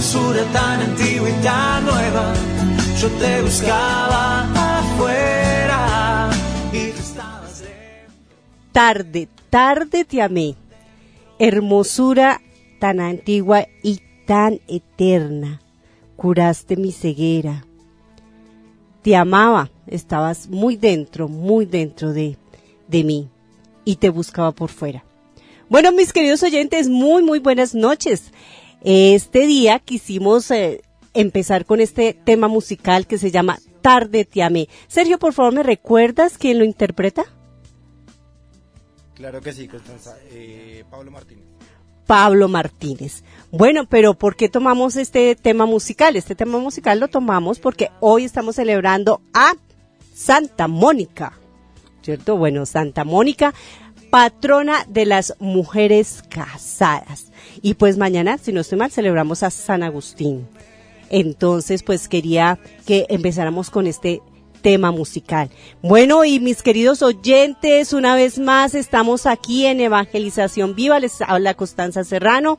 hermosura tan antigua y tan nueva. Yo te buscaba afuera y estabas. Tarde, tarde te amé. Hermosura tan antigua y tan eterna. Curaste mi ceguera. Te amaba, estabas muy dentro, muy dentro de, de mí y te buscaba por fuera. Bueno, mis queridos oyentes, muy, muy buenas noches. Este día quisimos eh, empezar con este tema musical que se llama Tarde te amé. Sergio, por favor, ¿me recuerdas quién lo interpreta? Claro que sí, Constanza. Eh, Pablo Martínez. Pablo Martínez. Bueno, pero ¿por qué tomamos este tema musical? Este tema musical lo tomamos porque hoy estamos celebrando a Santa Mónica, ¿cierto? Bueno, Santa Mónica, patrona de las mujeres casadas. Y pues mañana, si no estoy mal, celebramos a San Agustín. Entonces, pues quería que empezáramos con este tema musical. Bueno, y mis queridos oyentes, una vez más estamos aquí en Evangelización Viva, les habla Constanza Serrano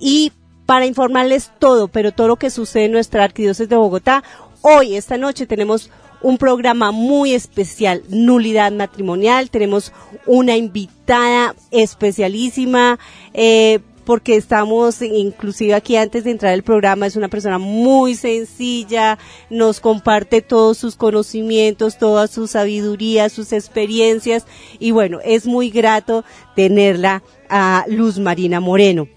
y para informarles todo, pero todo lo que sucede en nuestra arquidiócesis de Bogotá, hoy, esta noche, tenemos un programa muy especial, nulidad matrimonial, tenemos una invitada especialísima, eh, porque estamos, inclusive aquí antes de entrar al programa, es una persona muy sencilla, nos comparte todos sus conocimientos, toda su sabiduría, sus experiencias, y bueno, es muy grato tenerla a Luz Marina Moreno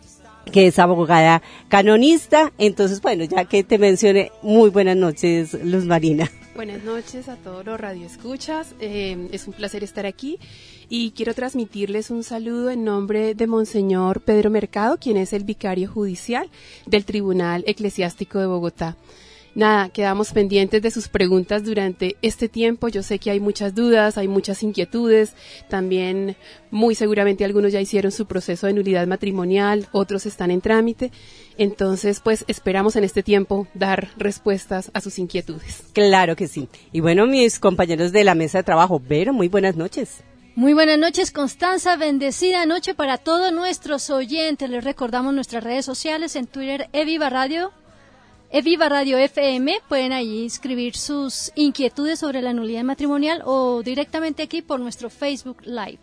que es abogada canonista. Entonces, bueno, ya que te mencioné, muy buenas noches, Luz Marina. Buenas noches a todos los radioescuchas. Eh, es un placer estar aquí y quiero transmitirles un saludo en nombre de Monseñor Pedro Mercado, quien es el vicario judicial del Tribunal Eclesiástico de Bogotá. Nada, quedamos pendientes de sus preguntas durante este tiempo. Yo sé que hay muchas dudas, hay muchas inquietudes. También, muy seguramente, algunos ya hicieron su proceso de nulidad matrimonial, otros están en trámite. Entonces, pues esperamos en este tiempo dar respuestas a sus inquietudes. Claro que sí. Y bueno, mis compañeros de la mesa de trabajo, Vero, muy buenas noches. Muy buenas noches, Constanza. Bendecida noche para todos nuestros oyentes. Les recordamos nuestras redes sociales en Twitter, Eviva Radio, Eviva Radio FM. Pueden ahí escribir sus inquietudes sobre la nulidad matrimonial o directamente aquí por nuestro Facebook Live.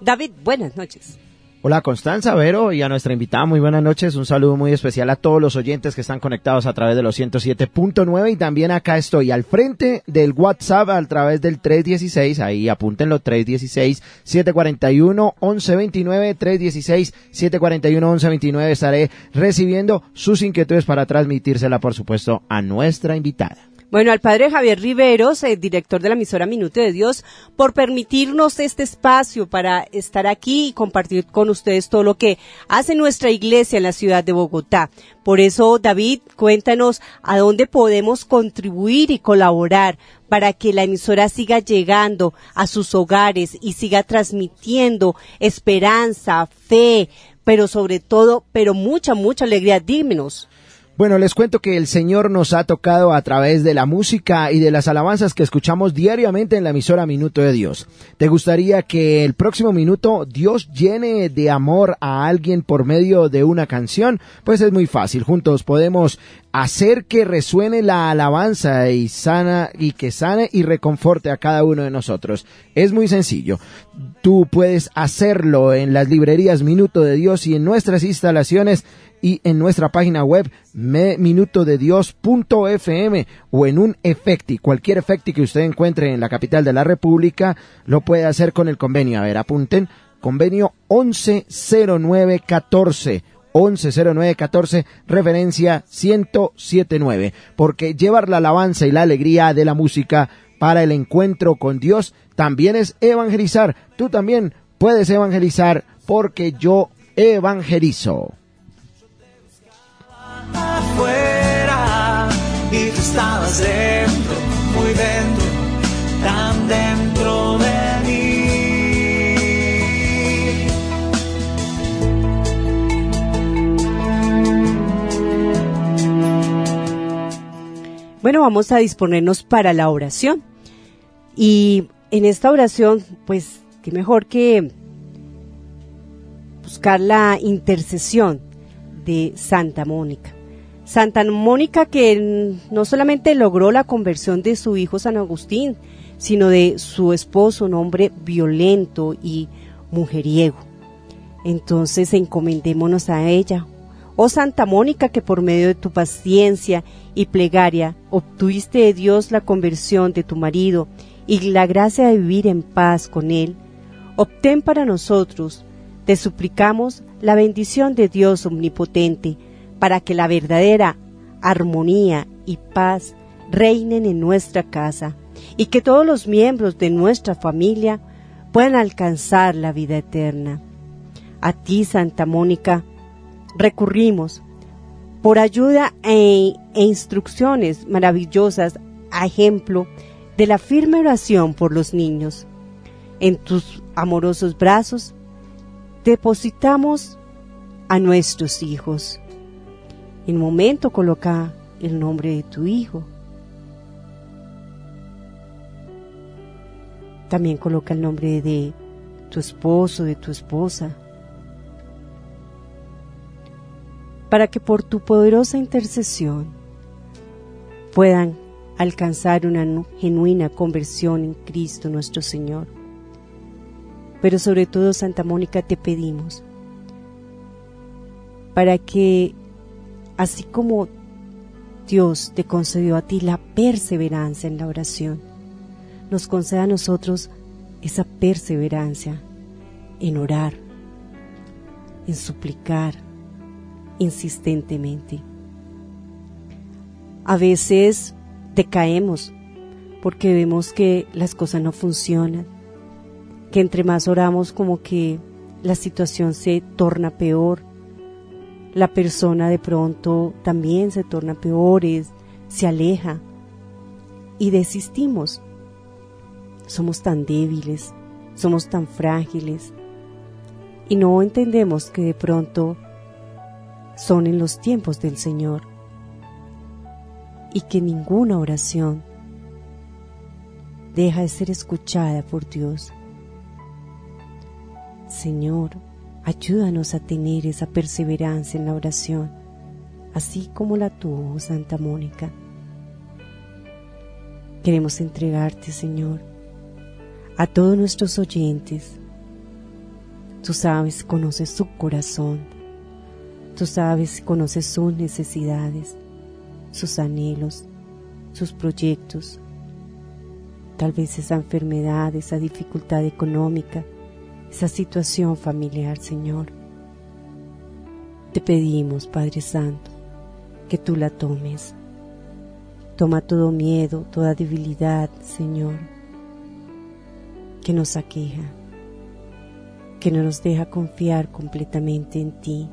David, buenas noches. Hola Constanza, Vero y a nuestra invitada, muy buenas noches. Un saludo muy especial a todos los oyentes que están conectados a través de los 107.9 y también acá estoy al frente del WhatsApp a través del 316, ahí apúntenlo 316 741 1129 316 741 1129 estaré recibiendo sus inquietudes para transmitírsela por supuesto a nuestra invitada. Bueno, al padre Javier Riveros, el director de la emisora Minuto de Dios, por permitirnos este espacio para estar aquí y compartir con ustedes todo lo que hace nuestra iglesia en la ciudad de Bogotá. Por eso, David, cuéntanos a dónde podemos contribuir y colaborar para que la emisora siga llegando a sus hogares y siga transmitiendo esperanza, fe, pero sobre todo, pero mucha, mucha alegría. Dímenos. Bueno, les cuento que el Señor nos ha tocado a través de la música y de las alabanzas que escuchamos diariamente en la emisora Minuto de Dios. ¿Te gustaría que el próximo minuto Dios llene de amor a alguien por medio de una canción? Pues es muy fácil. Juntos podemos hacer que resuene la alabanza y sana y que sane y reconforte a cada uno de nosotros. Es muy sencillo. Tú puedes hacerlo en las librerías Minuto de Dios y en nuestras instalaciones y en nuestra página web minutodedios.fm o en un efecti, cualquier efecti que usted encuentre en la capital de la República, lo puede hacer con el convenio. A ver, apunten, convenio 110914. 110914, referencia 1079, porque llevar la alabanza y la alegría de la música para el encuentro con Dios también es evangelizar. Tú también puedes evangelizar porque yo evangelizo afuera y tú muy dentro, tan Bueno, vamos a disponernos para la oración. Y en esta oración, pues, qué mejor que buscar la intercesión de Santa Mónica. Santa Mónica que no solamente logró la conversión de su hijo San Agustín, sino de su esposo, un hombre violento y mujeriego. Entonces encomendémonos a ella. Oh Santa Mónica, que por medio de tu paciencia y plegaria obtuviste de Dios la conversión de tu marido y la gracia de vivir en paz con él, obtén para nosotros, te suplicamos, la bendición de Dios omnipotente, para que la verdadera armonía y paz reinen en nuestra casa y que todos los miembros de nuestra familia puedan alcanzar la vida eterna. A ti, Santa Mónica, recurrimos por ayuda e, e instrucciones maravillosas a ejemplo de la firme oración por los niños. En tus amorosos brazos depositamos a nuestros hijos. En un momento coloca el nombre de tu hijo. También coloca el nombre de tu esposo, de tu esposa. Para que por tu poderosa intercesión puedan alcanzar una genuina conversión en Cristo nuestro Señor. Pero sobre todo, Santa Mónica, te pedimos para que así como Dios te concedió a ti la perseverancia en la oración, nos conceda a nosotros esa perseverancia en orar, en suplicar insistentemente. A veces decaemos porque vemos que las cosas no funcionan, que entre más oramos como que la situación se torna peor, la persona de pronto también se torna peor, se aleja y desistimos. Somos tan débiles, somos tan frágiles y no entendemos que de pronto son en los tiempos del Señor y que ninguna oración deja de ser escuchada por Dios. Señor, Ayúdanos a tener esa perseverancia en la oración, así como la tuvo Santa Mónica. Queremos entregarte, Señor, a todos nuestros oyentes. Tú sabes, conoces su corazón. Tú sabes, conoces sus necesidades, sus anhelos, sus proyectos. Tal vez esa enfermedad, esa dificultad económica, esa situación familiar, Señor. Te pedimos, Padre Santo, que tú la tomes. Toma todo miedo, toda debilidad, Señor, que nos aqueja, que no nos deja confiar completamente en ti.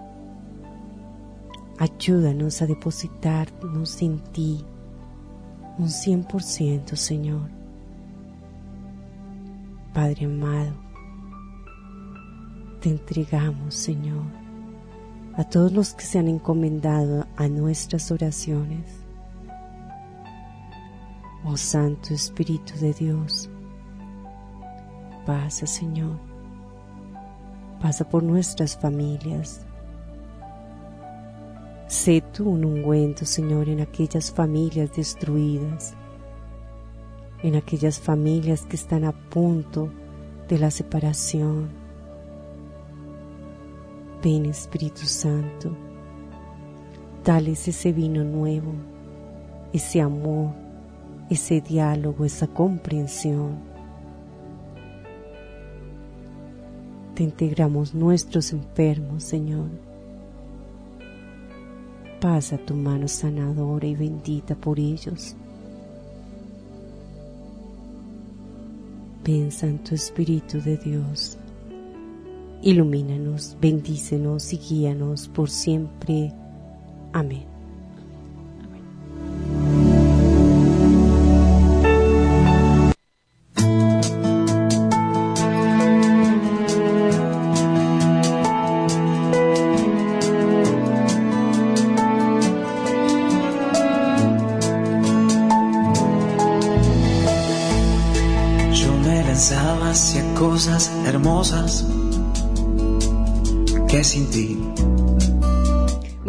Ayúdanos a depositarnos en ti un 100%, Señor. Padre amado, te entregamos, Señor, a todos los que se han encomendado a nuestras oraciones. Oh Santo Espíritu de Dios, pasa, Señor, pasa por nuestras familias. Sé tú un ungüento, Señor, en aquellas familias destruidas en aquellas familias que están a punto de la separación. Ven Espíritu Santo, dales ese vino nuevo, ese amor, ese diálogo, esa comprensión. Te integramos nuestros enfermos, Señor. Pasa tu mano sanadora y bendita por ellos. Ven Santo Espíritu de Dios, ilumínanos, bendícenos y guíanos por siempre. Amén.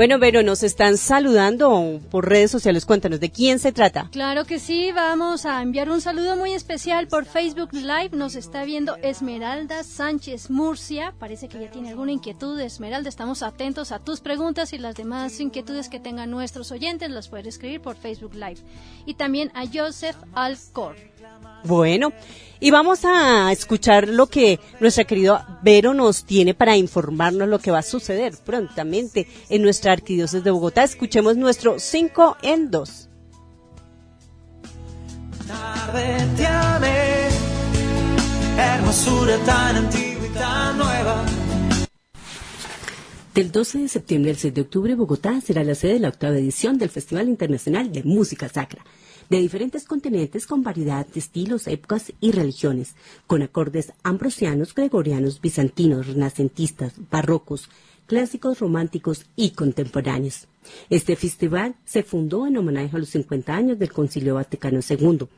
Bueno, pero nos están saludando por redes sociales. Cuéntanos, ¿de quién se trata? Claro que sí, vamos a enviar un saludo muy especial por Facebook Live. Nos está viendo Esmeralda Sánchez Murcia. Parece que ya tiene alguna inquietud. Esmeralda, estamos atentos a tus preguntas y las demás inquietudes que tengan nuestros oyentes las puedes escribir por Facebook Live. Y también a Joseph Alcor. Bueno, y vamos a escuchar lo que nuestra querida Vero nos tiene para informarnos lo que va a suceder prontamente en nuestra arquidiócesis de Bogotá. Escuchemos nuestro 5 en 2. tarde te amé, hermosura tan antigua y tan nueva. Del 12 de septiembre al 6 de octubre, Bogotá será la sede de la octava edición del Festival Internacional de Música Sacra, de diferentes continentes con variedad de estilos, épocas y religiones, con acordes ambrosianos, gregorianos, bizantinos, renacentistas, barrocos, clásicos, románticos y contemporáneos. Este festival se fundó en homenaje a los 50 años del Concilio Vaticano II.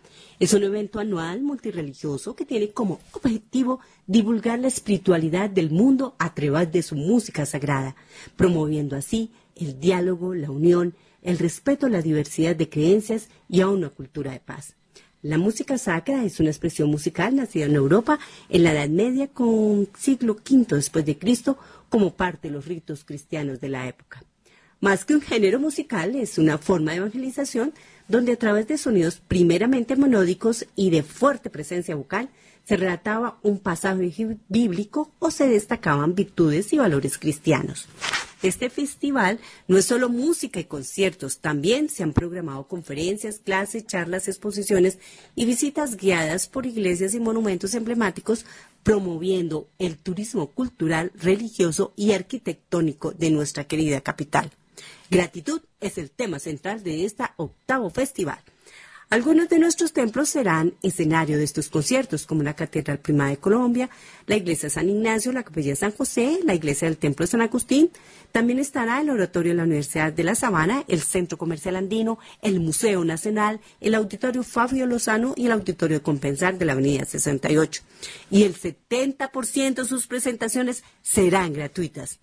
Es un evento anual multirreligioso que tiene como objetivo divulgar la espiritualidad del mundo a través de su música sagrada, promoviendo así el diálogo, la unión, el respeto a la diversidad de creencias y a una cultura de paz. La música sacra es una expresión musical nacida en Europa en la Edad Media con siglo V después de Cristo como parte de los ritos cristianos de la época. Más que un género musical, es una forma de evangelización donde a través de sonidos primeramente monódicos y de fuerte presencia vocal se relataba un pasaje bíblico o se destacaban virtudes y valores cristianos. Este festival no es solo música y conciertos, también se han programado conferencias, clases, charlas, exposiciones y visitas guiadas por iglesias y monumentos emblemáticos promoviendo el turismo cultural, religioso y arquitectónico de nuestra querida capital. Gratitud es el tema central de este octavo festival. Algunos de nuestros templos serán escenario de estos conciertos, como la Catedral Prima de Colombia, la Iglesia San Ignacio, la Capilla de San José, la Iglesia del Templo de San Agustín. También estará el Oratorio de la Universidad de La Sabana, el Centro Comercial Andino, el Museo Nacional, el Auditorio Fabio Lozano y el Auditorio de Compensar de la Avenida 68. Y el 70% de sus presentaciones serán gratuitas.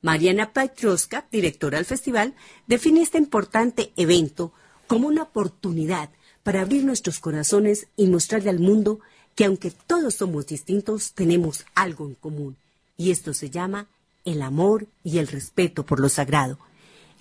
Mariana Patroska, directora del festival, define este importante evento como una oportunidad para abrir nuestros corazones y mostrarle al mundo que aunque todos somos distintos, tenemos algo en común. Y esto se llama el amor y el respeto por lo sagrado.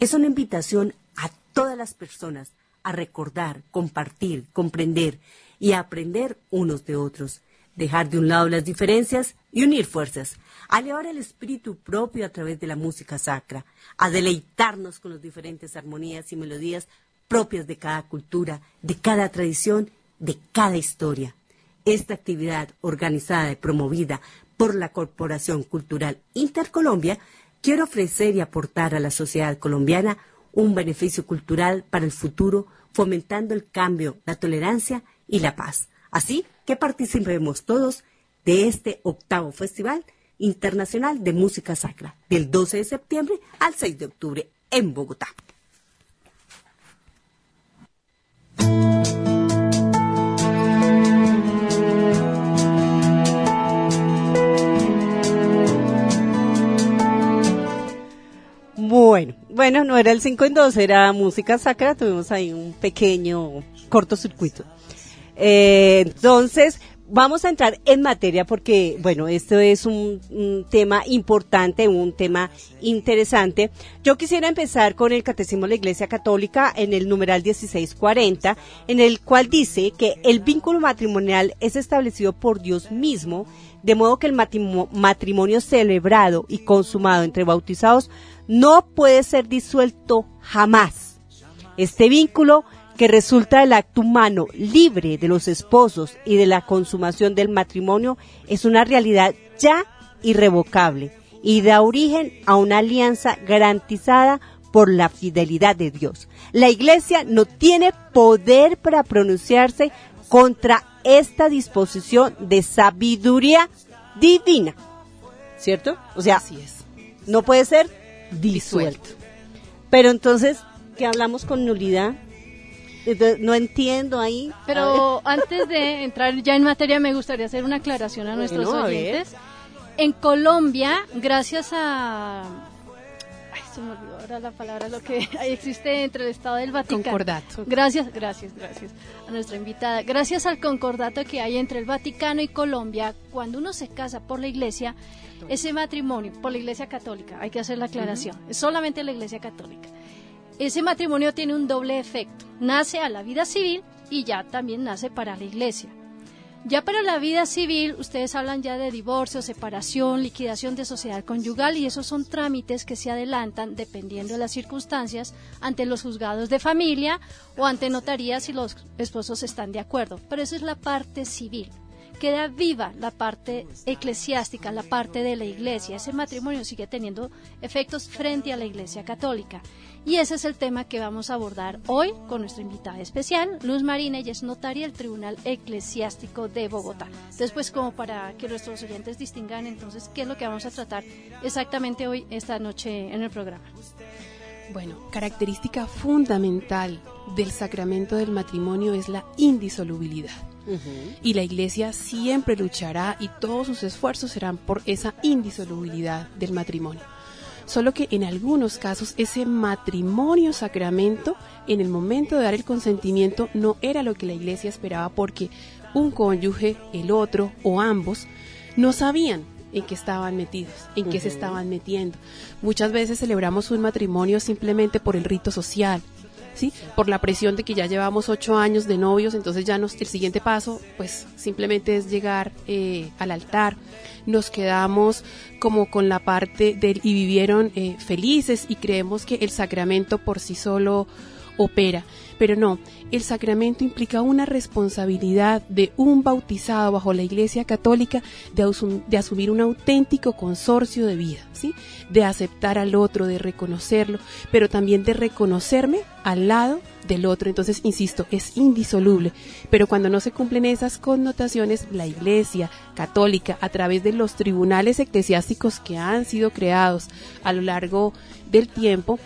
Es una invitación a todas las personas a recordar, compartir, comprender y a aprender unos de otros, dejar de un lado las diferencias y unir fuerzas, a elevar el espíritu propio a través de la música sacra, a deleitarnos con las diferentes armonías y melodías propias de cada cultura, de cada tradición, de cada historia. Esta actividad organizada y promovida por la Corporación Cultural Intercolombia quiere ofrecer y aportar a la sociedad colombiana un beneficio cultural para el futuro, fomentando el cambio, la tolerancia y la paz. Así que participemos todos de este octavo Festival Internacional de Música Sacra, del 12 de septiembre al 6 de octubre en Bogotá. Bueno, bueno, no era el 5 en 2, era música sacra, tuvimos ahí un pequeño cortocircuito. Eh, entonces, vamos a entrar en materia porque, bueno, esto es un, un, tema importante, un tema interesante. Yo quisiera empezar con el Catecismo de la Iglesia Católica en el numeral 1640, en el cual dice que el vínculo matrimonial es establecido por Dios mismo, de modo que el matrimonio celebrado y consumado entre bautizados no puede ser disuelto jamás. Este vínculo que resulta del acto humano libre de los esposos y de la consumación del matrimonio es una realidad ya irrevocable y da origen a una alianza garantizada por la fidelidad de Dios. La Iglesia no tiene poder para pronunciarse contra esta disposición de sabiduría divina. ¿Cierto? O sea, Así es. no puede ser disuelto. Pero entonces, ¿qué hablamos con nulidad? No entiendo ahí. Pero antes de entrar ya en materia, me gustaría hacer una aclaración a nuestros Bueno, a ver. oyentes. En Colombia, gracias a... Se me olvidó ahora la palabra, lo que existe entre el Estado del Vaticano. Concordato. Gracias, gracias, gracias a nuestra invitada. Gracias al concordato que hay entre el Vaticano y Colombia, cuando uno se casa por la iglesia, ese matrimonio, por la iglesia católica, hay que hacer la aclaración, es solamente la iglesia católica. Ese matrimonio tiene un doble efecto, nace a la vida civil y ya también nace para la iglesia. Ya para la vida civil, ustedes hablan ya de divorcio, separación, liquidación de sociedad conyugal y esos son trámites que se adelantan dependiendo de las circunstancias ante los juzgados de familia o ante notarías si los esposos están de acuerdo. Pero esa es la parte civil. Queda viva la parte eclesiástica, la parte de la iglesia. Ese matrimonio sigue teniendo efectos frente a la iglesia católica. Y ese es el tema que vamos a abordar hoy con nuestra invitada especial, Luz Marina, ella es notaria del Tribunal Eclesiástico de Bogotá. Después, como para que nuestros oyentes distingan entonces qué es lo que vamos a tratar exactamente hoy, esta noche en el programa. Bueno, característica fundamental del sacramento del matrimonio es la indisolubilidad. Y la iglesia siempre luchará y todos sus esfuerzos serán por esa indisolubilidad del matrimonio. Solo que en algunos casos ese matrimonio sacramento, en el momento de dar el consentimiento, no era lo que la iglesia esperaba porque un cónyuge, el otro o ambos no sabían en qué estaban metidos, en qué se estaban metiendo. Muchas veces celebramos un matrimonio simplemente por el rito social, ¿sí? Por la presión de que ya llevamos ocho años de novios, entonces ya nos, el siguiente paso, pues simplemente es llegar eh, al altar. Nos quedamos como con la parte del y vivieron eh, felices y creemos que el sacramento por sí solo opera. Pero no, el sacramento implica una responsabilidad de un bautizado bajo la Iglesia Católica de, asum- de asumir un auténtico consorcio de vida, ¿sí? De aceptar al otro, de reconocerlo, pero también de reconocerme al lado del otro. Entonces, insisto, es indisoluble. Pero cuando no se cumplen esas connotaciones, la Iglesia Católica, a través de los tribunales eclesiásticos que han sido creados a lo largo del tiempo,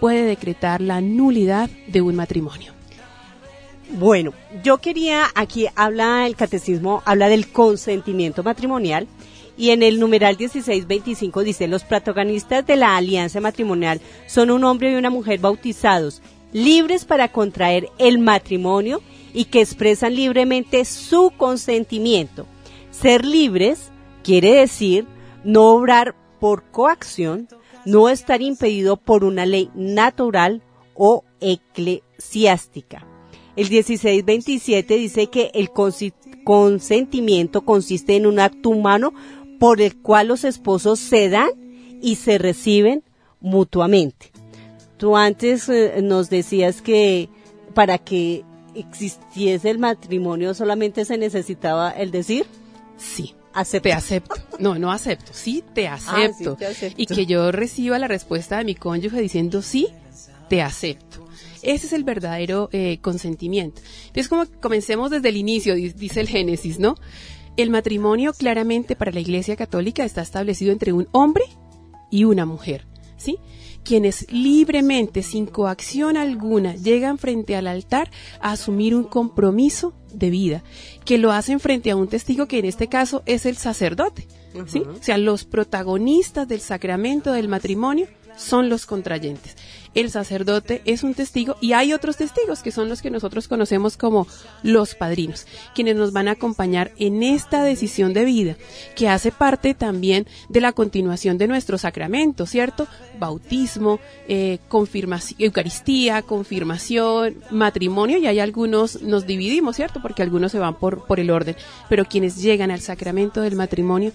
puede decretar la nulidad de un matrimonio. Bueno, yo quería, aquí habla el catecismo, habla del consentimiento matrimonial y en el numeral 1625 dice, los protagonistas de la alianza matrimonial son un hombre y una mujer bautizados, libres para contraer el matrimonio y que expresan libremente su consentimiento. Ser libres quiere decir no obrar por coacción, no estar impedido por una ley natural o eclesiástica. El 1627 dice que el consentimiento consiste en un acto humano por el cual los esposos se dan y se reciben mutuamente. Tú antes eh, nos decías que para que existiese el matrimonio solamente se necesitaba el decir Sí. Acepto. Te acepto. No, no acepto. Sí, te acepto. Ah, sí, te acepto. Y que yo reciba la respuesta de mi cónyuge diciendo sí, te acepto. Ese es el verdadero eh, consentimiento. Entonces, como comencemos desde el inicio, di- dice el Génesis, ¿no? El matrimonio claramente para la Iglesia Católica está establecido entre un hombre y una mujer, ¿sí? Quienes libremente, sin coacción alguna, llegan frente al altar a asumir un compromiso de vida, que lo hacen frente a un testigo que en este caso es el sacerdote, ¿sí? O sea, los protagonistas del sacramento del matrimonio son los contrayentes. El sacerdote es un testigo y hay otros testigos que son los que nosotros conocemos como los padrinos, quienes nos van a acompañar en esta decisión de vida, que hace parte también de la continuación de nuestro sacramento, ¿cierto? Bautismo, eh, confirmación, Eucaristía, confirmación, matrimonio, y hay algunos, nos dividimos, ¿cierto? Porque algunos se van por, por el orden, pero quienes llegan al sacramento del matrimonio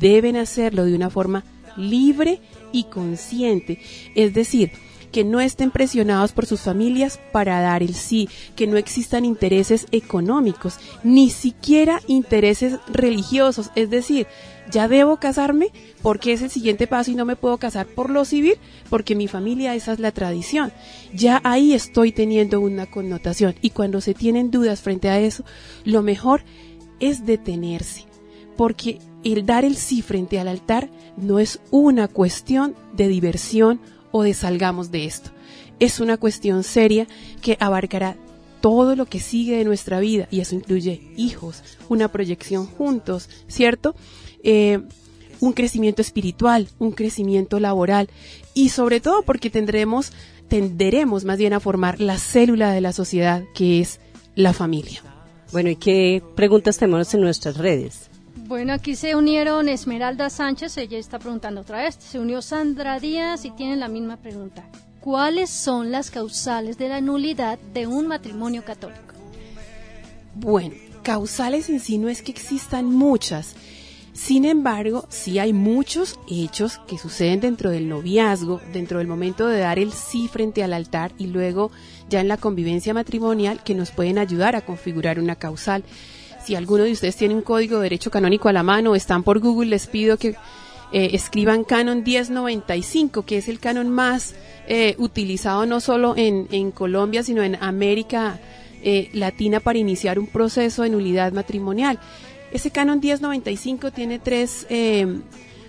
deben hacerlo de una forma libre y consciente. Es decir, que no estén presionados por sus familias para dar el sí, que no existan intereses económicos, ni siquiera intereses religiosos. Es decir, ya debo casarme porque es el siguiente paso y no me puedo casar por lo civil porque mi familia esa es la tradición. Ya ahí estoy teniendo una connotación y cuando se tienen dudas frente a eso, lo mejor es detenerse porque el dar el sí frente al altar no es una cuestión de diversión o de salgamos de esto. Es una cuestión seria que abarcará todo lo que sigue de nuestra vida y eso incluye hijos, una proyección juntos, ¿cierto? Eh, un crecimiento espiritual, un crecimiento laboral y sobre todo porque tendremos, tenderemos más bien a formar la célula de la sociedad que es la familia. Bueno, ¿y qué preguntas tenemos en nuestras redes? Bueno, aquí se unieron Esmeralda Sánchez, ella está preguntando otra vez. Se unió Sandra Díaz y tienen la misma pregunta. ¿Cuáles son las causales de la nulidad de un matrimonio católico? Bueno, causales en sí no es que existan muchas. Sin embargo, sí hay muchos hechos que suceden dentro del noviazgo, dentro del momento de dar el sí frente al altar y luego ya en la convivencia matrimonial que nos pueden ayudar a configurar una causal. Si alguno de ustedes tiene un código de derecho canónico a la mano o están por Google, les pido que eh, escriban canon 1095, que es el canon más eh, utilizado no solo en, Colombia, sino en América eh, Latina para iniciar un proceso de nulidad matrimonial. Ese canon 1095 tiene tres eh,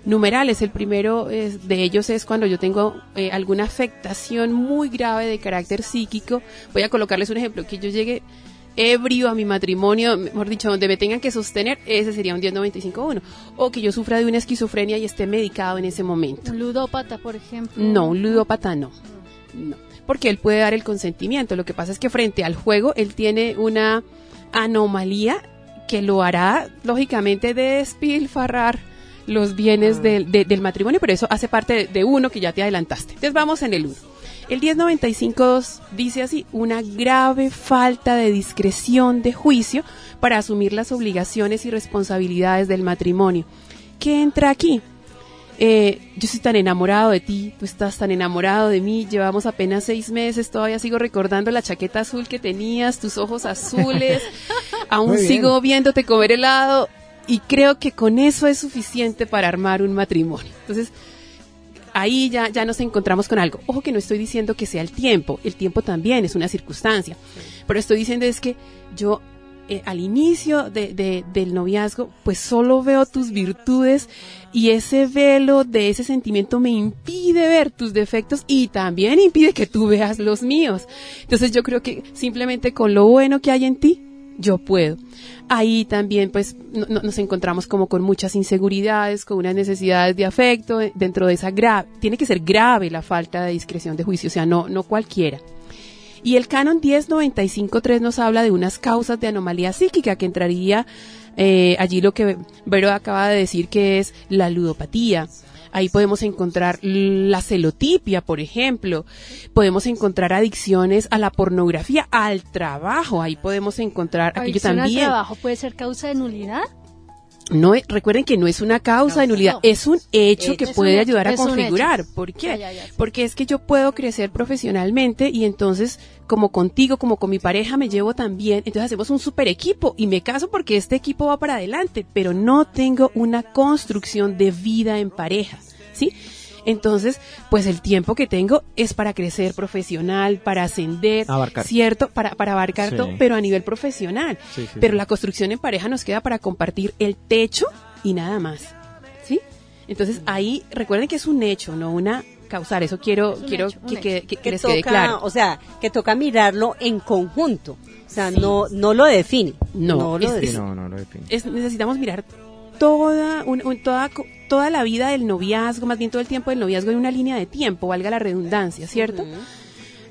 numerales. El primero de ellos es cuando yo tengo alguna afectación muy grave de carácter psíquico. Voy a colocarles un ejemplo, que yo llegue ebrio a mi matrimonio, mejor dicho, donde me tengan que sostener, ese sería un 1095-1. O que yo sufra de una esquizofrenia y esté medicado en ese momento. Un ludópata, por ejemplo. No, un ludópata no. No. Porque él puede dar el consentimiento. Lo que pasa es que frente al juego él tiene una anomalía que lo hará, lógicamente, despilfarrar los bienes del, de- del matrimonio, pero eso hace parte de, de uno que ya te adelantaste. Entonces vamos en el uno. El 1095.2 dice así, una grave falta de discreción de juicio para asumir las obligaciones y responsabilidades del matrimonio. ¿Qué entra aquí? eh, yo estoy tan enamorado de ti, tú estás tan enamorado de mí, llevamos apenas seis meses, todavía sigo recordando la chaqueta azul que tenías, tus ojos azules, aún sigo viéndote comer helado y creo que con eso es suficiente para armar un matrimonio. Entonces, ahí ya, ya nos encontramos con algo. Ojo que no estoy diciendo que sea el tiempo, el tiempo también es una circunstancia, pero estoy diciendo es que yo eh, al inicio de, de- del noviazgo, pues solo veo tus virtudes y ese velo de ese sentimiento me impide ver tus defectos y también impide que tú veas los míos. Entonces yo creo que simplemente con lo bueno que hay en ti, yo puedo. Ahí también pues no- no- nos encontramos como con muchas inseguridades, con unas necesidades de afecto dentro de esa grave, tiene que ser grave la falta de discreción de juicio, o sea, no, no cualquiera. Y el canon 1095.3 nos habla de unas causas de anomalía psíquica que entraría eh, allí lo que Vero acaba de decir que es la ludopatía. Ahí podemos encontrar la celotipia, por ejemplo. Podemos encontrar adicciones a la pornografía, al trabajo. Ahí podemos encontrar aquello también. trabajo puede ser causa de nulidad. No recuerden que no es una causa de nulidad, no. es un hecho Hecho. que Es puede hecho, ayudar a configurar. ¿Por qué? Ya, ya, ya, sí. Porque es que yo puedo crecer profesionalmente y entonces, como contigo, como con mi pareja, me llevo también. Entonces hacemos un super equipo y me caso porque este equipo va para adelante, pero no tengo una construcción de vida en pareja, ¿sí? Entonces, pues el tiempo que tengo es para crecer profesional, para ascender, Abarcar. ¿cierto? Para, para abarcar Sí. todo, pero a nivel profesional. Sí, sí, pero sí. la construcción en pareja nos queda para compartir el techo y nada más, ¿sí? Entonces ahí recuerden que es un hecho, no una causar. Eso quiero, quiero hecho, que, que- que que les toca, quede claro. o sea, que toca mirarlo en conjunto. O sea, no, no lo define. No, lo es- define. Sí, no, no lo define. Es- necesitamos mirar toda, un- un- toda, toda la vida del noviazgo, más bien todo el tiempo del noviazgo en una línea de tiempo, valga la redundancia, ¿cierto?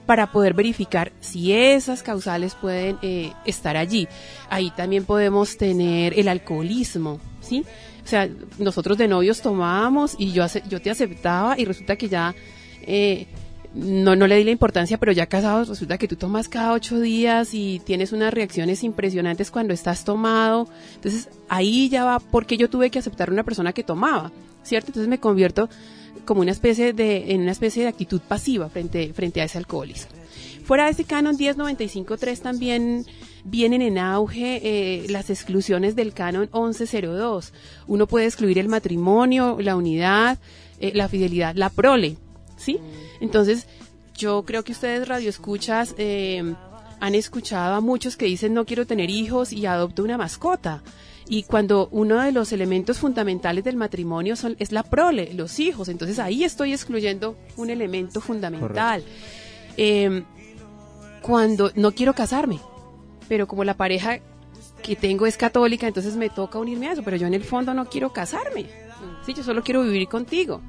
Para poder verificar si esas causales pueden eh, estar allí. Ahí también podemos tener el alcoholismo, ¿sí? O sea, nosotros de novios tomábamos y yo, yo te aceptaba y resulta que ya eh, no, no le di la importancia, pero ya casados resulta que tú tomas cada ocho días y tienes unas reacciones impresionantes cuando estás tomado. Entonces ahí ya va porque yo tuve que aceptar una persona que tomaba, ¿cierto? Entonces me convierto como una especie de, en una especie de actitud pasiva frente, frente a ese alcoholismo. Fuera de ese canon 1095.3 también vienen en auge eh, las exclusiones del canon 1102. Uno puede excluir el matrimonio, la unidad, eh, la fidelidad, la prole, ¿sí? Entonces, yo creo que ustedes radioescuchas eh, han escuchado a muchos que dicen no quiero tener hijos y adopto una mascota. Y cuando uno de los elementos fundamentales del matrimonio son, es la prole, los hijos, entonces ahí estoy excluyendo un elemento fundamental. Eh, cuando no quiero casarme, pero como la pareja que tengo es católica, entonces me toca unirme a eso, pero yo en el fondo no quiero casarme. Sí, yo solo quiero vivir contigo.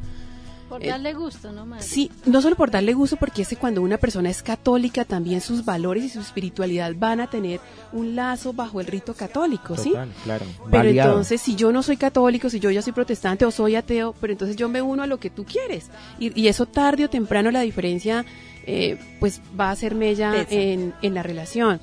Por Eh, darle gusto, ¿no, madre? Sí, no solo por darle gusto, porque es que cuando una persona es católica, también sus valores y su espiritualidad van a tener un lazo bajo el rito católico, ¿sí? Total, claro. Pero Variado. entonces, si yo no soy católico, si yo ya soy protestante o soy ateo, pero entonces yo me uno a lo que tú quieres. Y, y eso tarde o temprano la diferencia, eh, pues va a ser mella en, en la relación.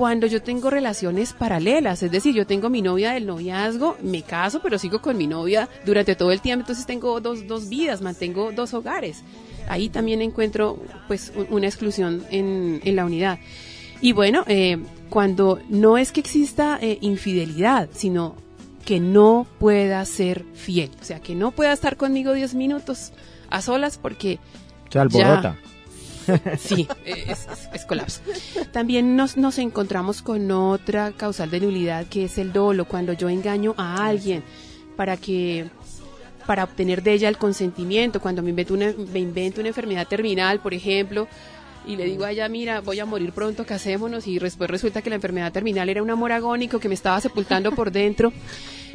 Cuando yo tengo relaciones paralelas, es decir, yo tengo mi novia del noviazgo, me caso, pero sigo con mi novia durante todo el tiempo, entonces tengo dos, dos vidas, mantengo dos hogares. Ahí también encuentro pues un- una exclusión en, en la unidad. Y bueno, eh, cuando no es que exista eh, infidelidad, sino que no pueda ser fiel, o sea, que no pueda estar conmigo 10 minutos a solas porque Se alborota. Sí, es, es- es colapso. También nos, nos encontramos con otra causal de nulidad que es el dolo, cuando yo engaño a alguien para que para obtener de ella el consentimiento, cuando me invento una, me invento una enfermedad terminal, por ejemplo, y le digo a ella, mira, voy a morir pronto, casémonos, y después resulta que la enfermedad terminal era un amor agónico que me estaba sepultando por dentro.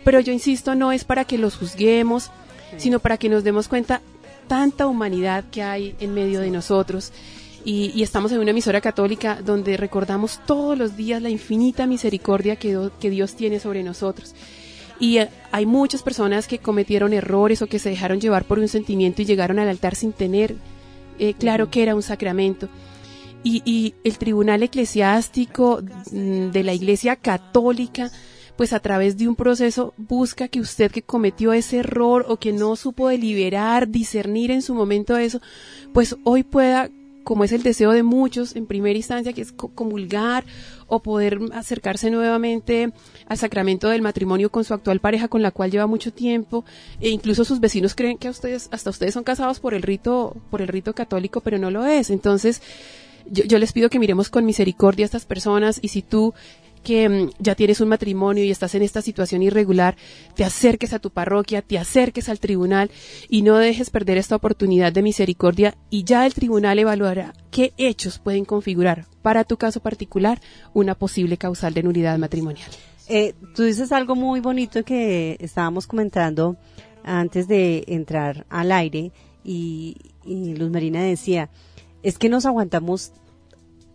Pero yo insisto, no es para que los juzguemos, sino para que nos demos cuenta tanta humanidad que hay en medio de nosotros. Y, y estamos en una emisora católica donde recordamos todos los días la infinita misericordia que, do- que Dios tiene sobre nosotros. Y eh, hay muchas personas que cometieron errores o que se dejaron llevar por un sentimiento y llegaron al altar sin tener eh, claro que era un sacramento. Y, y el tribunal eclesiástico mm, de la Iglesia Católica, pues a través de un proceso busca que usted que cometió ese error o que no supo deliberar, discernir en su momento eso, pues hoy pueda como es el deseo de muchos en primera instancia, que es co- comulgar o poder acercarse nuevamente al sacramento del matrimonio con su actual pareja con la cual lleva mucho tiempo, e incluso sus vecinos creen que a ustedes, hasta ustedes son casados por el rito, por el rito católico, pero no lo es. Entonces, yo, yo les pido que miremos con misericordia a estas personas y si tú que mm, ya tienes un matrimonio y estás en esta situación irregular, te acerques a tu parroquia, te acerques al tribunal y no dejes perder esta oportunidad de misericordia y ya el tribunal evaluará qué hechos pueden configurar para tu caso particular una posible causal de nulidad matrimonial. Eh, tú dices algo muy bonito que estábamos comentando antes de entrar al aire y, y Luz Marina decía, es que nos aguantamos,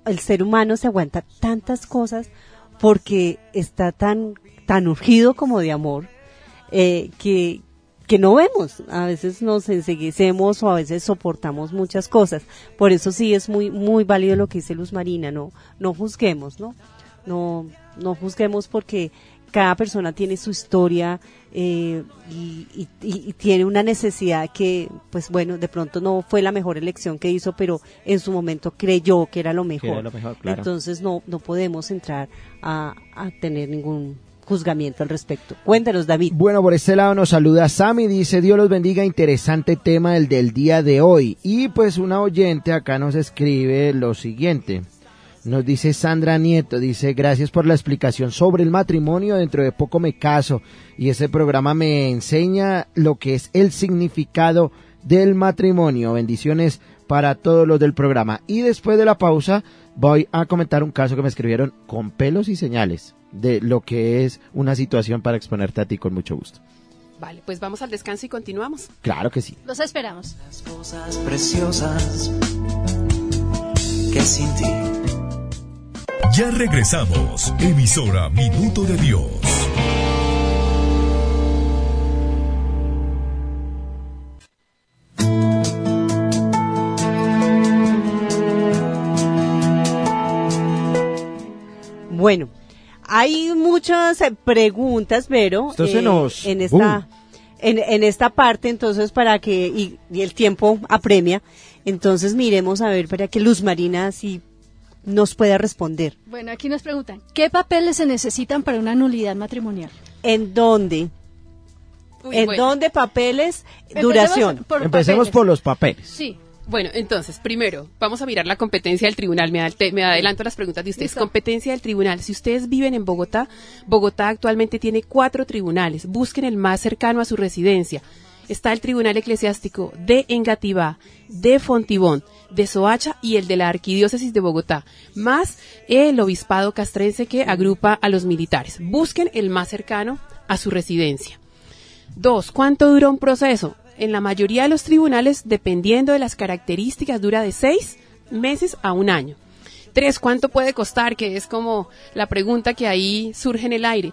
el ser humano se aguanta tantas cosas porque está tan, tan urgido como de amor eh, que, que no vemos. A veces nos enseguecemos o a veces soportamos muchas cosas. Por eso sí es muy, muy válido lo que dice Luz Marina, no, no juzguemos, ¿no? No, no juzguemos porque cada persona tiene su historia eh, y, y- tiene una necesidad que, pues bueno, de pronto no fue la mejor elección que hizo, pero en su momento creyó que era lo mejor. era lo mejor, claro. Entonces no, no podemos entrar a, a tener ningún juzgamiento al respecto. Cuéntanos, David. Bueno, por este lado nos saluda Sammy, dice Dios los bendiga, interesante tema el del día de hoy. Y pues una oyente acá nos escribe lo siguiente. Nos dice Sandra Nieto, dice gracias por la explicación sobre el matrimonio, dentro de poco me caso y ese programa me enseña lo que es el significado del matrimonio. Bendiciones para todos los del programa. Y después de la pausa voy a comentar un caso que me escribieron con pelos y señales de lo que es una situación para exponerte a ti con mucho gusto. Vale, pues vamos al descanso y continuamos. Claro que sí. Los esperamos. Las cosas preciosas que sin ti. Ya regresamos. Emisora Minuto de Dios. Bueno, hay muchas eh, preguntas, pero nos- en esta en, en esta parte, entonces para que y, y el tiempo apremia, entonces miremos a ver para que Luz Marina sí nos pueda responder. Bueno, aquí nos preguntan, ¿qué papeles se necesitan para una nulidad matrimonial? ¿En dónde? Uy, ¿En bueno. dónde papeles? Empecemos Duración. por Empecemos papeles. por los papeles. Sí. Bueno, entonces, primero, vamos a mirar la competencia del tribunal. Me, adelte- me adelanto a las preguntas de ustedes. Listo. Competencia del tribunal. Si ustedes viven en Bogotá, Bogotá actualmente tiene cuatro tribunales. Busquen el más cercano a su residencia. Está el Tribunal Eclesiástico de Engativá, de Fontibón, de Soacha y el de la Arquidiócesis de Bogotá, más el Obispado Castrense que agrupa a los militares. Busquen el más cercano a su residencia. Dos, ¿cuánto dura un proceso? En la mayoría de los tribunales, dependiendo de las características, dura de seis meses a un año. Tres, ¿cuánto puede costar? Que es como la pregunta que ahí surge en el aire.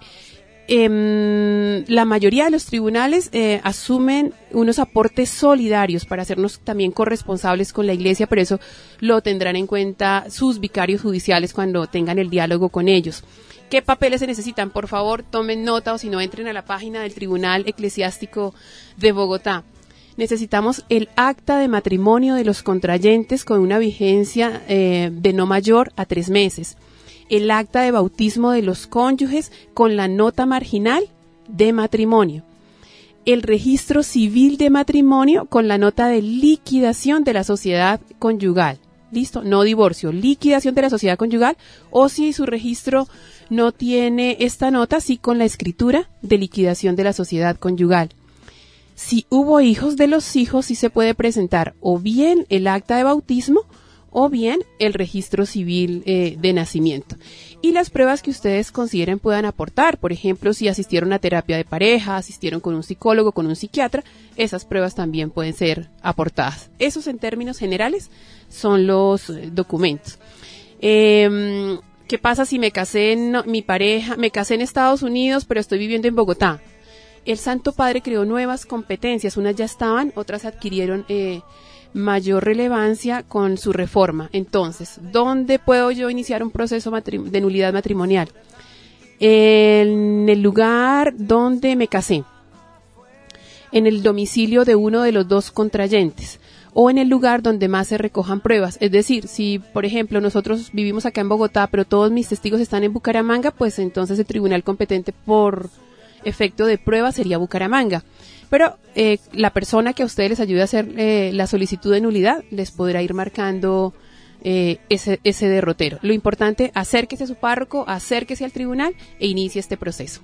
Em, la mayoría de los tribunales eh, asumen unos aportes solidarios para hacernos también corresponsables con la iglesia, pero eso lo tendrán en cuenta sus vicarios judiciales cuando tengan el diálogo con ellos. ¿Qué papeles se necesitan? Por favor, tomen nota o si no, entren a la página del Tribunal Eclesiástico de Bogotá. Necesitamos el acta de matrimonio de los contrayentes con una vigencia eh, de no mayor a tres meses. El acta de bautismo de los cónyuges con la nota marginal de matrimonio. El registro civil de matrimonio con la nota de liquidación de la sociedad conyugal. Listo, no divorcio, liquidación de la sociedad conyugal o si su registro no tiene esta nota, sí con la escritura de liquidación de la sociedad conyugal. Si hubo hijos de los hijos, sí se puede presentar o bien el acta de bautismo o bien el registro civil eh, de nacimiento. Y las pruebas que ustedes consideren puedan aportar, por ejemplo, si asistieron a terapia de pareja, asistieron con un psicólogo, con un psiquiatra, esas pruebas también pueden ser aportadas. Esos en términos generales son los eh, documentos. Em, ¿Qué pasa si me casé en mi pareja, me casé en Estados Unidos, pero estoy viviendo en Bogotá? El Santo Padre creó nuevas competencias, unas ya estaban, otras adquirieron eh, mayor relevancia con su reforma. Entonces, ¿dónde puedo yo iniciar un proceso de nulidad matrimonial? En el lugar donde me casé, en el domicilio de uno de los dos contrayentes o en el lugar donde más se recojan pruebas. Es decir, si, por ejemplo, nosotros vivimos acá en Bogotá, pero todos mis testigos están en Bucaramanga, pues entonces el tribunal competente por efecto de prueba sería Bucaramanga. Pero eh, la persona que a ustedes les ayude a hacer eh, la solicitud de nulidad les podrá ir marcando eh, ese, ese derrotero. Lo importante, acérquese a su párroco, acérquese al tribunal e inicie este proceso.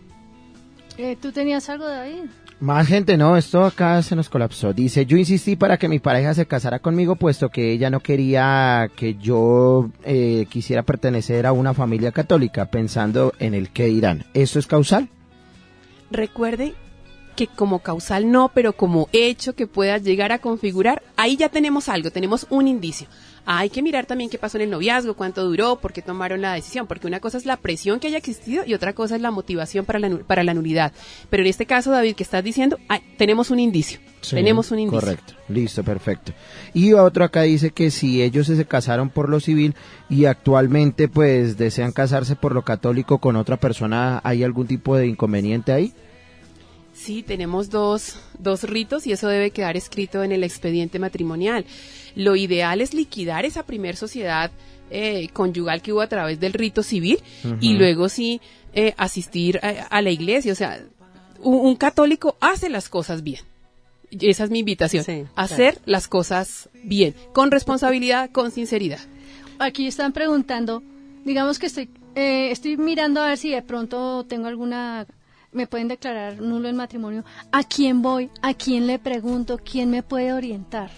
Eh, ¿Tú tenías algo, David? Más gente, no, esto acá se nos colapsó. Dice, yo insistí para que mi pareja se casara conmigo, puesto que ella no quería que yo eh, quisiera pertenecer a una familia católica, pensando en el que dirán. ¿Esto es causal? Recuerde que como causal no, pero como hecho que pueda llegar a configurar, ahí ya tenemos algo, tenemos un indicio. Hay que mirar también qué pasó en el noviazgo, cuánto duró, por qué tomaron la decisión, porque una cosa es la presión que haya existido y otra cosa es la motivación para la, para la nulidad. Pero en este caso, David, que estás diciendo, ay, tenemos un indicio. Sí, tenemos un indicio. Correcto, listo, perfecto. Y otro acá dice que si ellos se casaron por lo civil y actualmente pues desean casarse por lo católico con otra persona, ¿hay algún tipo de inconveniente ahí? Sí, tenemos dos, dos ritos y eso debe quedar escrito en el expediente matrimonial. Lo ideal es liquidar esa primer sociedad eh, conyugal que hubo a través del rito civil y luego sí eh, asistir a, a la iglesia. O sea, un, un católico hace las cosas bien. Esa es mi invitación. hacer las cosas bien, con responsabilidad, con sinceridad. Aquí están preguntando, digamos que estoy, eh, estoy mirando a ver si de pronto tengo alguna, me pueden declarar nulo el matrimonio. ¿A quién voy? ¿A quién le pregunto? ¿Quién me puede orientar?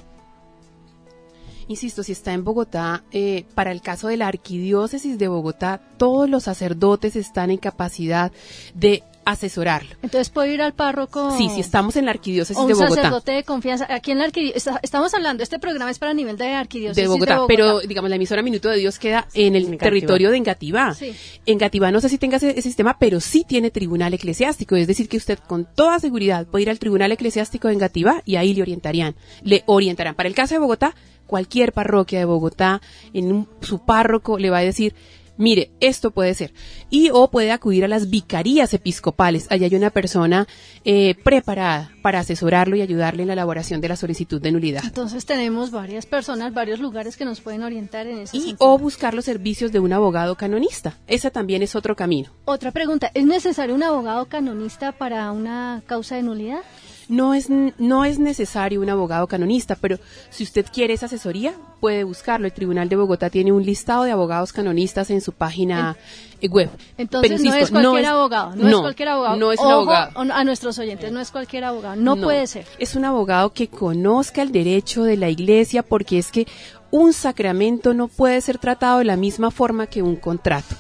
Insisto, si está en Bogotá, eh, para el caso de la arquidiócesis de Bogotá, todos los sacerdotes están en capacidad de asesorarlo. Entonces puedo ir al párroco. Sí, si estamos en la arquidiócesis o un de Bogotá. sacerdote de confianza. Aquí en la arquidiócesis, estamos hablando, este programa es para nivel de arquidiócesis de Bogotá, pero digamos la emisora Minuto de Dios queda en el territorio de Engativá. Sí. Engativá no sé si tenga ese, ese sistema, pero sí tiene tribunal eclesiástico, es decir que usted con toda seguridad puede ir al tribunal eclesiástico de Engativá y ahí le orientarían, le orientarán. Para el caso de Bogotá, cualquier parroquia de Bogotá, en un- su párroco le va a decir Mire, esto puede ser. Y o puede acudir a las vicarías episcopales. Allí hay una persona eh, preparada para asesorarlo y ayudarle en la elaboración de la solicitud de nulidad. Entonces tenemos varias personas, varios lugares que nos pueden orientar en ese y sentido. o buscar los servicios de un abogado canonista. Ese también es otro camino. Otra pregunta, ¿es necesario un abogado canonista para una causa de nulidad? No es, no es necesario un abogado canonista, pero si usted quiere esa asesoría, puede buscarlo. El Tribunal de Bogotá tiene un listado de abogados canonistas en su página eh, web. Entonces Pero, no es cualquier abogado, no, es cualquier abogado. No es un abogado. A nuestros oyentes, no es cualquier abogado, no, puede ser. Es un abogado que conozca el derecho de la iglesia porque es que un sacramento no puede ser tratado de la misma forma que un contrato.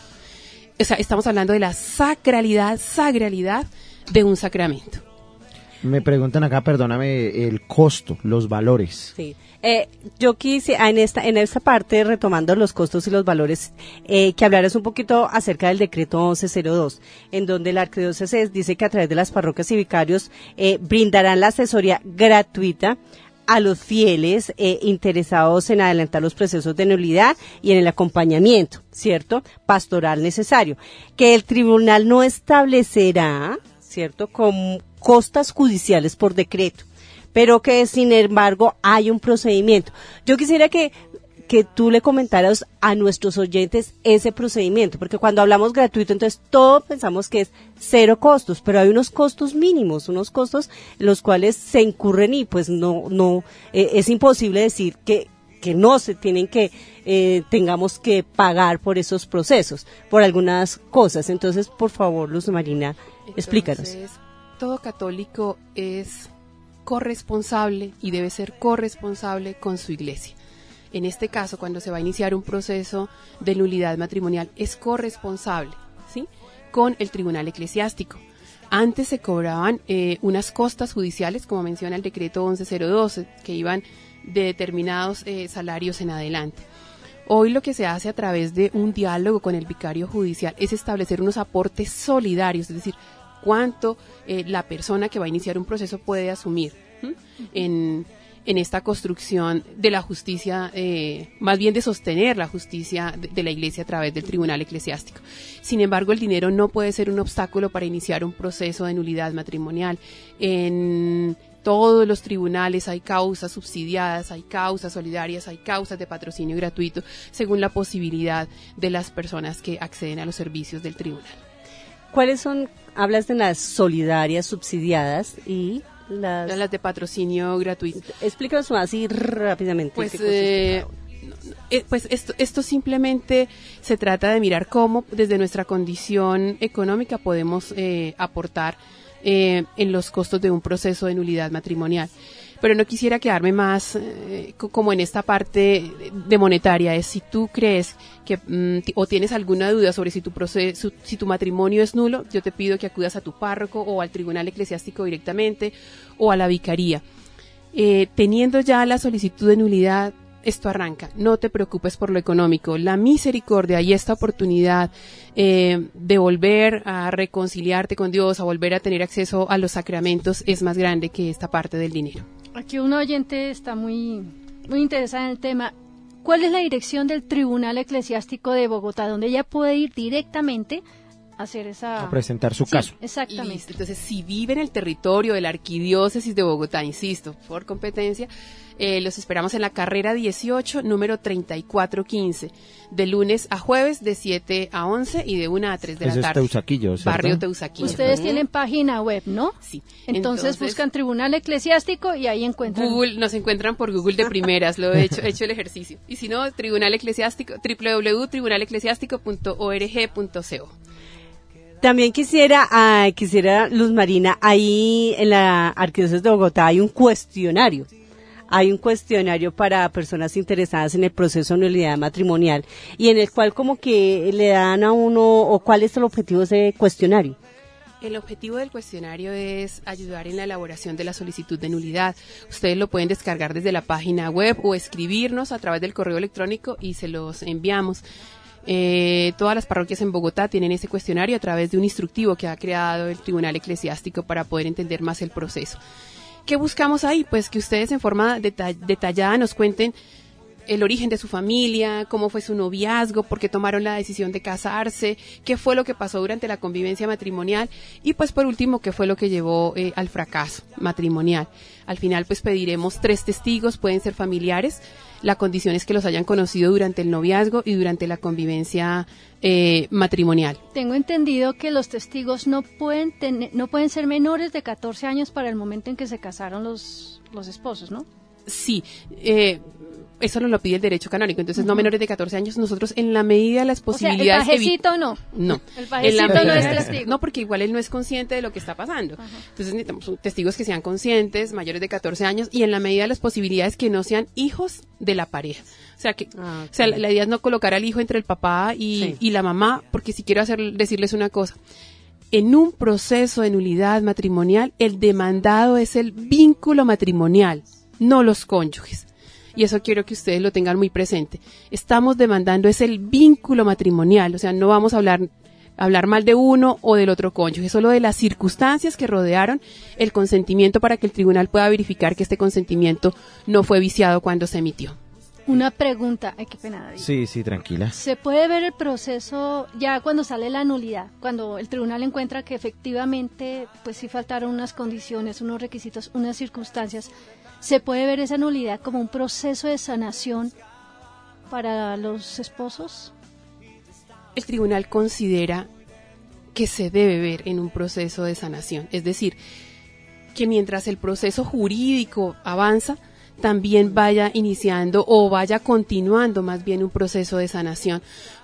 O sea, estamos hablando de la sacralidad, sagralidad de un sacramento. Me preguntan acá, perdóname, el costo, los valores. Sí. Eh, yo quise, ah, en esta, en esta parte, retomando los costos y los valores, eh, que hablaras un poquito acerca del decreto 1102, en donde la arquidiócesis dice que a través de las parroquias y vicarios eh, brindarán la asesoría gratuita a los fieles eh, interesados en adelantar los procesos de nulidad y en el acompañamiento, ¿cierto? Pastoral necesario. Que el tribunal no establecerá, ¿cierto? Con costas judiciales por decreto pero que sin embargo hay un procedimiento. Yo quisiera que, que tú le comentaras a nuestros oyentes ese procedimiento, porque cuando hablamos gratuito, entonces todos pensamos que es cero costos, pero hay unos costos mínimos, unos costos los cuales se incurren y pues no, no, eh, es imposible decir que, que no se tienen que, eh, tengamos que pagar por esos procesos, por algunas cosas. Entonces, por favor, Luz Marina, explícanos. Todo católico es corresponsable y debe ser corresponsable con su iglesia. En este caso, cuando se va a iniciar un proceso de nulidad matrimonial, es corresponsable, ¿sí? Con el tribunal eclesiástico. Antes se cobraban eh, unas costas judiciales, como menciona el decreto 1102, que iban de determinados eh, salarios en adelante. Hoy lo que se hace a través de un diálogo con el vicario judicial es establecer unos aportes solidarios, es decir, cuánto eh, la persona que va a iniciar un proceso puede asumir en, en esta construcción de la justicia, eh, más bien de sostener la justicia de, de la iglesia a través del tribunal eclesiástico. Sin embargo, el dinero no puede ser un obstáculo para iniciar un proceso de nulidad matrimonial. En todos los tribunales hay causas subsidiadas, hay causas solidarias, hay causas de patrocinio gratuito, según la posibilidad de las personas que acceden a los servicios del tribunal. ¿Cuáles son, hablas de las solidarias subsidiadas y las... Las de patrocinio gratuito. Explícanos más así rápidamente. Pues, eh, eh, pues esto, esto simplemente se trata de mirar cómo desde nuestra condición económica podemos eh, aportar eh, en los costos de un proceso de nulidad matrimonial. Pero no quisiera quedarme más eh, co- como en esta parte de monetaria. Es si tú crees que mm, o tienes alguna duda sobre si tu proceso, si tu matrimonio es nulo, yo te pido que acudas a tu párroco o al tribunal eclesiástico directamente o a la vicaría. Eh, teniendo ya la solicitud de nulidad, esto arranca. No te preocupes por lo económico. La misericordia y esta oportunidad eh, de volver a reconciliarte con Dios, a volver a tener acceso a los sacramentos, es más grande que esta parte del dinero. Aquí un oyente está muy, muy interesada en el tema. ¿Cuál es la dirección del Tribunal Eclesiástico de Bogotá, donde ella puede ir directamente a hacer esa... A presentar su Sí, caso. Exactamente. Listo. Entonces, si vive en el territorio de la arquidiócesis de Bogotá, insisto, por competencia, eh, los esperamos en la carrera 18, número 3415, de lunes a jueves, de 7 a 11 y de 1 a 3 de la es tarde. Teusaquillo, ¿cierto? Barrio Teusaquillo. Ustedes tienen página web, ¿no? Sí. Entonces, buscan Tribunal Eclesiástico y ahí encuentran... Google, nos encuentran por Google de primeras, lo he hecho, he hecho el ejercicio. Y si no, Tribunal Eclesiástico, www.tribunaleclesiástico.org.co. También quisiera, ah, quisiera, Luz Marina, ahí en la Arquidiócesis de Bogotá hay un cuestionario. Hay un cuestionario para personas interesadas en el proceso de nulidad matrimonial y en el cual como que le dan a uno, o cuál es el objetivo de ese cuestionario. El objetivo del cuestionario es ayudar en la elaboración de la solicitud de nulidad. Ustedes lo pueden descargar desde la página web o escribirnos a través del correo electrónico y se los enviamos. Eh, todas las parroquias en Bogotá tienen ese cuestionario a través de un instructivo que ha creado el Tribunal Eclesiástico para poder entender más el proceso. ¿Qué buscamos ahí? Pues que ustedes en forma deta- detallada nos cuenten el origen de su familia, cómo fue su noviazgo, por qué tomaron la decisión de casarse, qué fue lo que pasó durante la convivencia matrimonial y pues por último qué fue lo que llevó eh, al fracaso matrimonial. Al final pues pediremos tres testigos, pueden ser familiares, la condición es que los hayan conocido durante el noviazgo y durante la convivencia eh, matrimonial. Tengo entendido que los testigos no pueden tener, no pueden ser menores de 14 años para el momento en que se casaron los, los esposos, ¿no? Sí, eh, eso nos lo pide el derecho canónico, entonces no menores de 14 años, nosotros en la medida de las O sea, el posibilidades... evi- pajecito no. No. El pajecito la no es testigo. No, porque igual él no es consciente de lo que está pasando. Entonces necesitamos testigos que sean conscientes, mayores de 14 años, y en la medida de las posibilidades que no sean hijos de la pareja. O sea, que, Ah, o sea, la, la idea es no colocar al hijo entre el papá y, Sí. y la mamá, porque si quiero hacer, decirles una cosa. En un proceso de nulidad matrimonial, el demandado es el vínculo matrimonial, no los cónyuges. Y eso quiero que ustedes lo tengan muy presente. Estamos demandando es el vínculo matrimonial, o sea, no vamos a hablar hablar mal de uno o del otro cónyuge, solo de las circunstancias que rodearon el consentimiento para que el tribunal pueda verificar que este consentimiento no fue viciado cuando se emitió. Una pregunta, ay, qué pena. David. Sí, sí, tranquila. Se puede ver el proceso ya cuando sale la nulidad, cuando el tribunal encuentra que efectivamente, pues sí faltaron unas condiciones, unos requisitos, unas circunstancias. Se puede ver esa nulidad como un proceso de sanación para los esposos. El tribunal considera que se debe ver en un proceso de sanación, es decir, que mientras el proceso jurídico avanza, también vaya iniciando o vaya continuando más bien un proceso de sanación,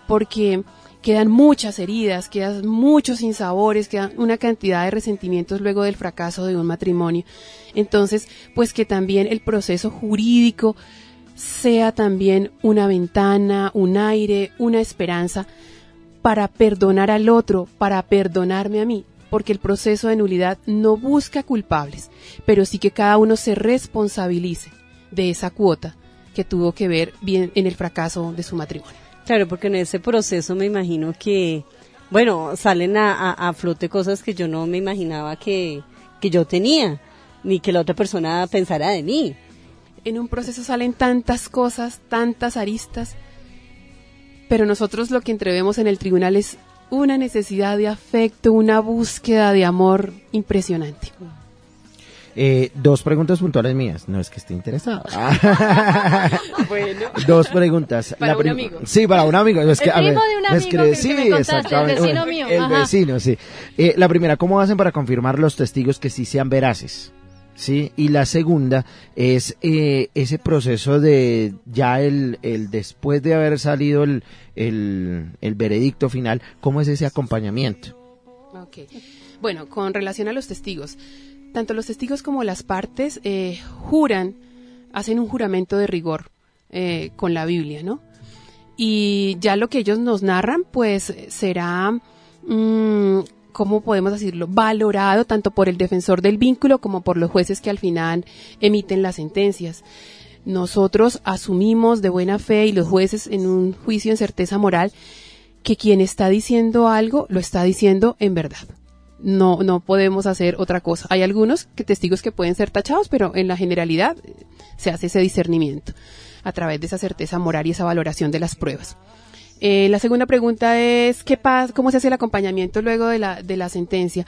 porque quedan muchas heridas, quedan muchos sinsabores, quedan una cantidad de resentimientos luego del fracaso de un matrimonio. Entonces, pues que también el proceso jurídico sea también una ventana, un aire, una esperanza para perdonar al otro, para perdonarme a mí, porque el proceso de nulidad no busca culpables, pero sí que cada uno se responsabilice de esa cuota que tuvo que ver bien en el fracaso de su matrimonio. Claro, porque en ese proceso me imagino que, bueno, salen a, a- flote cosas que yo no me imaginaba que, que yo tenía, ni que la otra persona pensara de mí. En un proceso salen tantas cosas, tantas aristas, pero nosotros lo que entrevemos en el tribunal es una necesidad de afecto, una búsqueda de amor impresionante. Eh, dos preguntas puntuales mías. No es que esté interesado. Bueno. Dos preguntas. Para La un amigo. Sí, para un amigo. Es El que, a primo ver, de un amigo que- que- que sí, me contaste, el vecino mío, El ajá. vecino, sí. Eh, la primera, ¿cómo hacen para confirmar los testigos que sí sean veraces? Sí, y la segunda es eh, ese proceso de ya el, el después de haber salido el, el, el veredicto final, ¿cómo es ese acompañamiento? Ok. Bueno, con relación a los testigos, tanto los testigos como las partes eh, juran, hacen un juramento de rigor eh, con la Biblia, ¿no? Y ya lo que ellos nos narran, pues será, mm, ¿cómo podemos decirlo? Valorado tanto por el defensor del vínculo como por los jueces que al final emiten las sentencias. Nosotros asumimos de buena fe y los jueces en un juicio en certeza moral que quien está diciendo algo lo está diciendo en verdad. No, no podemos hacer otra cosa. Hay algunos que testigos que pueden ser tachados, pero en la generalidad eh, se hace ese discernimiento a través de esa certeza moral y esa valoración de las pruebas. Eh, la segunda pregunta es, ¿qué pasa, ¿cómo se hace el acompañamiento luego de la, de la sentencia?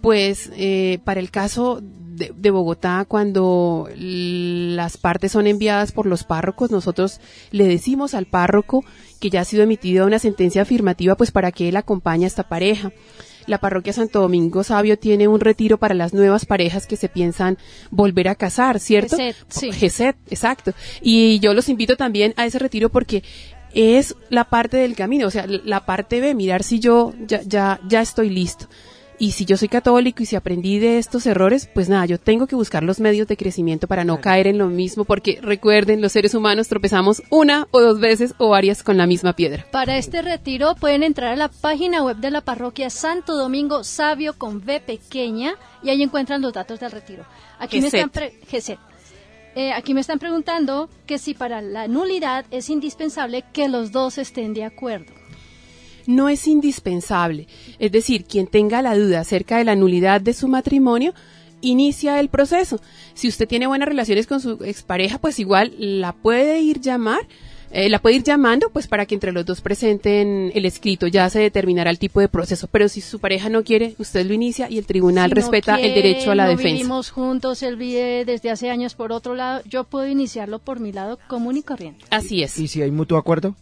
Pues eh, para el caso de, de, Bogotá, cuando las partes son enviadas por los párrocos, nosotros le decimos al párroco que ya ha sido emitida una sentencia afirmativa, pues para que él acompañe a esta pareja. La parroquia Santo Domingo Sabio tiene un retiro para las nuevas parejas que se piensan volver a casar, ¿cierto? Geset, sí. Geset, exacto. Y yo los invito también a ese retiro porque es la parte del camino, o sea, la parte B, mirar si yo ya, ya, ya estoy listo. Y si yo soy católico y si aprendí de estos errores, pues nada, yo tengo que buscar los medios de crecimiento para no caer en lo mismo, porque recuerden, los seres humanos tropezamos una o dos veces o varias con la misma piedra. Para este retiro pueden entrar a la página web de la parroquia Santo Domingo Sabio con V pequeña y ahí encuentran los datos del retiro. Aquí me están pre eh, aquí me están preguntando que si para la nulidad es indispensable que los dos estén de acuerdo no es indispensable. Es decir, quien tenga la duda acerca de la nulidad de su matrimonio, inicia el proceso. Si usted tiene buenas relaciones con su expareja, pues igual la puede ir llamar, eh, la puede ir llamando, pues para que entre los dos presenten el escrito, ya se determinará el tipo de proceso. Pero si su pareja no quiere, usted lo inicia y el tribunal si respeta no quiere, el derecho a la no defensa. Vivimos juntos, él vive desde hace años por otro lado, yo puedo iniciarlo por mi lado común y corriente. Así es. ¿Y si hay mutuo acuerdo?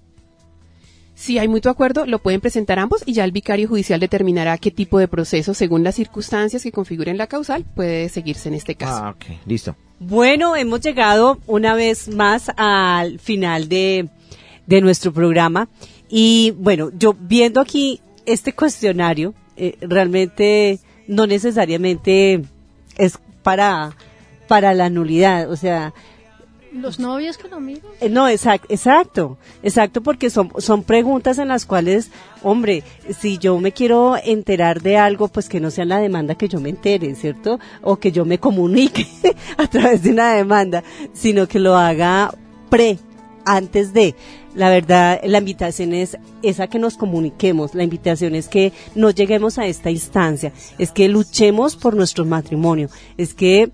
Si hay mutuo acuerdo, lo pueden presentar ambos y ya el vicario judicial determinará qué tipo de proceso, según las circunstancias que configuren la causal, puede seguirse en este caso. Ah, ok, listo. Bueno, hemos llegado una vez más al final de, de nuestro programa y bueno, yo viendo aquí este cuestionario, eh, realmente no necesariamente es para, para la nulidad, o sea, ¿Los novios con amigos? Eh, no, exacto, exacto, exacto, porque son, son preguntas en las cuales, hombre, si yo me quiero enterar de algo, pues que no sea la demanda que yo me entere, ¿cierto? O que yo me comunique a través de una demanda, sino que lo haga pre, antes de. La verdad, la invitación es esa que nos comuniquemos, la invitación es que no lleguemos a esta instancia, es que luchemos por nuestro matrimonio, es que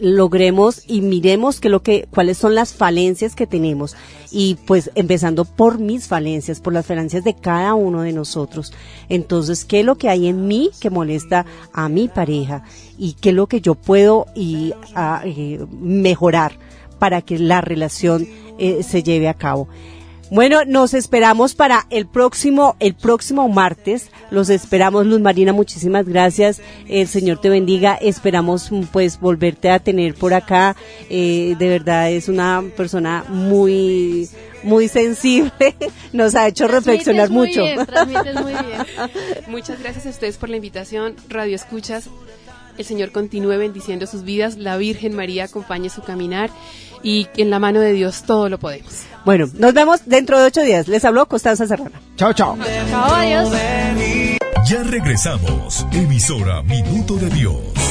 logremos y miremos que lo que cuáles son las falencias que tenemos y pues empezando por mis falencias, por las falencias de cada uno de nosotros. Entonces, ¿qué es lo que hay en mí que molesta a mi pareja y qué es lo que yo puedo y a, eh, mejorar para que la relación eh, se lleve a cabo? Bueno, nos esperamos para el próximo, el próximo martes. Los esperamos, Luz Marina, muchísimas gracias. El Señor te bendiga. Esperamos, pues, volverte a tener por acá. Eh, de verdad, es una persona muy, muy sensible. Nos ha hecho reflexionar muy mucho. bien, muy bien. Muchas gracias a ustedes por la invitación, Radio Escuchas. El Señor continúe bendiciendo sus vidas, la Virgen María acompañe su caminar y en la mano de Dios todo lo podemos. Bueno, nos vemos dentro de ocho días. Les habló Constanza Serrana. Chao, chao. Chao, adiós. Ya regresamos. Emisora Minuto de Dios.